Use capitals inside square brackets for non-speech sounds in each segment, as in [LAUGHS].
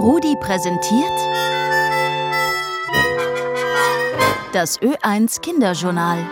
Rudi präsentiert das Ö1 Kinderjournal.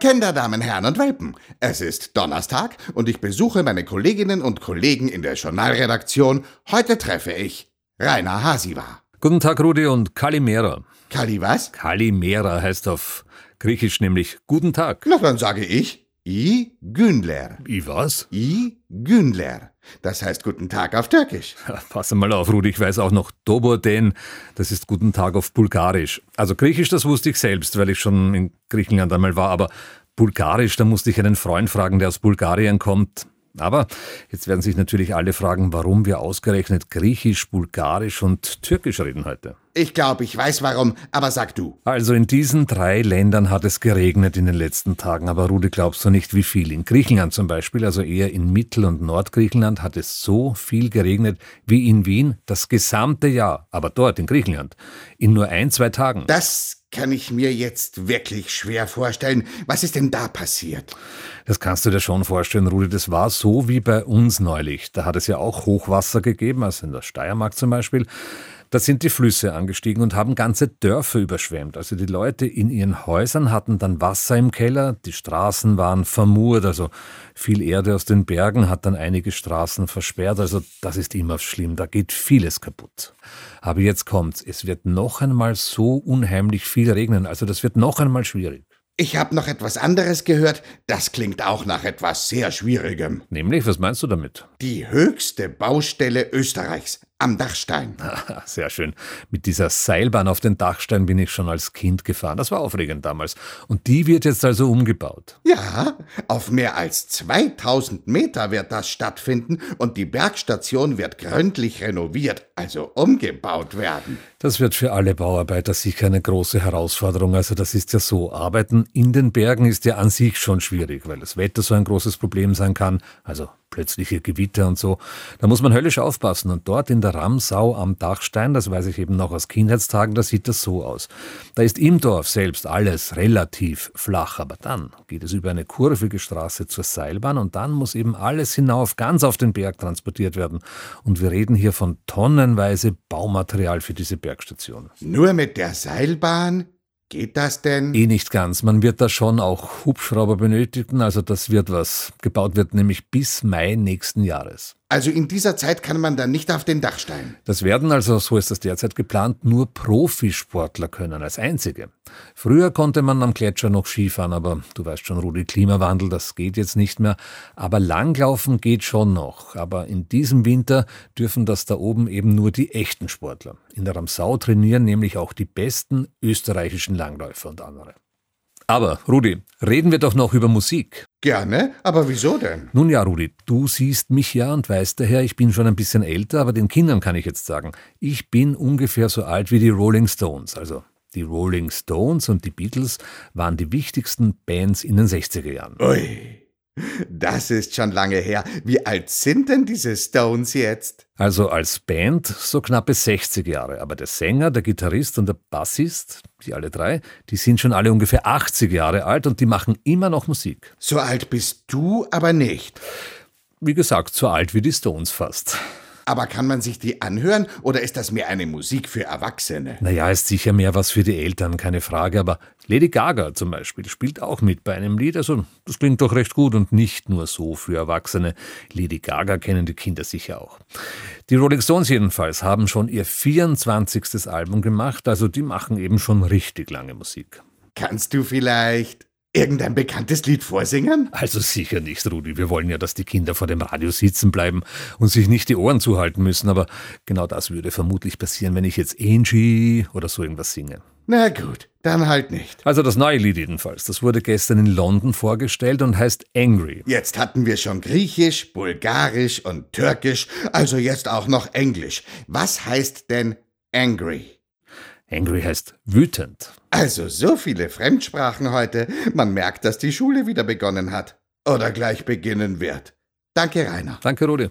Kinder, Damen, Herren und Welpen, es ist Donnerstag und ich besuche meine Kolleginnen und Kollegen in der Journalredaktion. Heute treffe ich Rainer Hasiwa. Guten Tag, Rudi und Kalimera. Kali was? Kalimera heißt auf Griechisch nämlich Guten Tag. Na, dann sage ich I Günler. I was? I Günler. Das heißt Guten Tag auf Türkisch. Pass mal auf, Rudi, ich weiß auch noch Doboden, das ist Guten Tag auf Bulgarisch. Also Griechisch, das wusste ich selbst, weil ich schon in Griechenland einmal war, aber Bulgarisch, da musste ich einen Freund fragen, der aus Bulgarien kommt. Aber jetzt werden sich natürlich alle fragen, warum wir ausgerechnet Griechisch, Bulgarisch und Türkisch reden heute. Ich glaube, ich weiß warum, aber sag du. Also in diesen drei Ländern hat es geregnet in den letzten Tagen, aber Rudi, glaubst du nicht, wie viel? In Griechenland zum Beispiel, also eher in Mittel- und Nordgriechenland, hat es so viel geregnet wie in Wien das gesamte Jahr, aber dort in Griechenland, in nur ein, zwei Tagen. Das kann ich mir jetzt wirklich schwer vorstellen. Was ist denn da passiert? Das kannst du dir schon vorstellen, Rudi. Das war so wie bei uns neulich. Da hat es ja auch Hochwasser gegeben, also in der Steiermark zum Beispiel. Da sind die Flüsse angestiegen und haben ganze Dörfer überschwemmt. Also die Leute in ihren Häusern hatten dann Wasser im Keller, die Straßen waren vermurt, also viel Erde aus den Bergen hat dann einige Straßen versperrt. Also das ist immer schlimm, da geht vieles kaputt. Aber jetzt kommt's, es wird noch einmal so unheimlich viel regnen, also das wird noch einmal schwierig. Ich habe noch etwas anderes gehört, das klingt auch nach etwas sehr Schwierigem. Nämlich, was meinst du damit? Die höchste Baustelle Österreichs am Dachstein. [LAUGHS] Sehr schön. Mit dieser Seilbahn auf den Dachstein bin ich schon als Kind gefahren. Das war aufregend damals. Und die wird jetzt also umgebaut. Ja, auf mehr als 2000 Meter wird das stattfinden und die Bergstation wird gründlich renoviert, also umgebaut werden. Das wird für alle Bauarbeiter sicher eine große Herausforderung. Also das ist ja so. Arbeiten in den Bergen ist ja an sich schon schwierig, weil das Wetter so ein großes Problem sein kann. Also plötzliche Gewitter und so. Da muss man höllisch aufpassen. Und dort in der Ramsau am Dachstein, das weiß ich eben noch aus Kindheitstagen, da sieht das so aus. Da ist im Dorf selbst alles relativ flach, aber dann geht es über eine kurvige Straße zur Seilbahn und dann muss eben alles hinauf, ganz auf den Berg transportiert werden. Und wir reden hier von tonnenweise Baumaterial für diese Bergstation. Nur mit der Seilbahn? Geht das denn? Eh nicht ganz. Man wird da schon auch Hubschrauber benötigen, also das wird was. Gebaut wird nämlich bis Mai nächsten Jahres. Also in dieser Zeit kann man dann nicht auf den Dachstein. Das werden also, so ist das derzeit geplant, nur Profisportler können als einzige. Früher konnte man am Gletscher noch Skifahren, aber du weißt schon, Rudi, Klimawandel, das geht jetzt nicht mehr. Aber Langlaufen geht schon noch. Aber in diesem Winter dürfen das da oben eben nur die echten Sportler. In der Ramsau trainieren nämlich auch die besten österreichischen Langläufer und andere. Aber, Rudi, reden wir doch noch über Musik. Gerne, aber wieso denn? Nun ja, Rudi, du siehst mich ja und weißt daher, ich bin schon ein bisschen älter, aber den Kindern kann ich jetzt sagen, ich bin ungefähr so alt wie die Rolling Stones. Also die Rolling Stones und die Beatles waren die wichtigsten Bands in den 60er Jahren. Ui. Das ist schon lange her. Wie alt sind denn diese Stones jetzt? Also als Band so knappe 60 Jahre. Aber der Sänger, der Gitarrist und der Bassist, die alle drei, die sind schon alle ungefähr 80 Jahre alt und die machen immer noch Musik. So alt bist du aber nicht. Wie gesagt, so alt wie die Stones fast. Aber kann man sich die anhören oder ist das mehr eine Musik für Erwachsene? Naja, ist sicher mehr was für die Eltern, keine Frage. Aber Lady Gaga zum Beispiel spielt auch mit bei einem Lied. Also das klingt doch recht gut und nicht nur so für Erwachsene. Lady Gaga kennen die Kinder sicher auch. Die Rolling Stones jedenfalls haben schon ihr 24. Album gemacht. Also die machen eben schon richtig lange Musik. Kannst du vielleicht irgendein bekanntes Lied vorsingen? Also sicher nicht, Rudi. Wir wollen ja, dass die Kinder vor dem Radio sitzen bleiben und sich nicht die Ohren zuhalten müssen. Aber genau das würde vermutlich passieren, wenn ich jetzt Angie oder so irgendwas singe. Na gut, dann halt nicht. Also das neue Lied jedenfalls. Das wurde gestern in London vorgestellt und heißt Angry. Jetzt hatten wir schon Griechisch, Bulgarisch und Türkisch, also jetzt auch noch Englisch. Was heißt denn Angry? Angry heißt wütend. Also so viele Fremdsprachen heute. Man merkt, dass die Schule wieder begonnen hat. Oder gleich beginnen wird. Danke, Rainer. Danke, Rudi.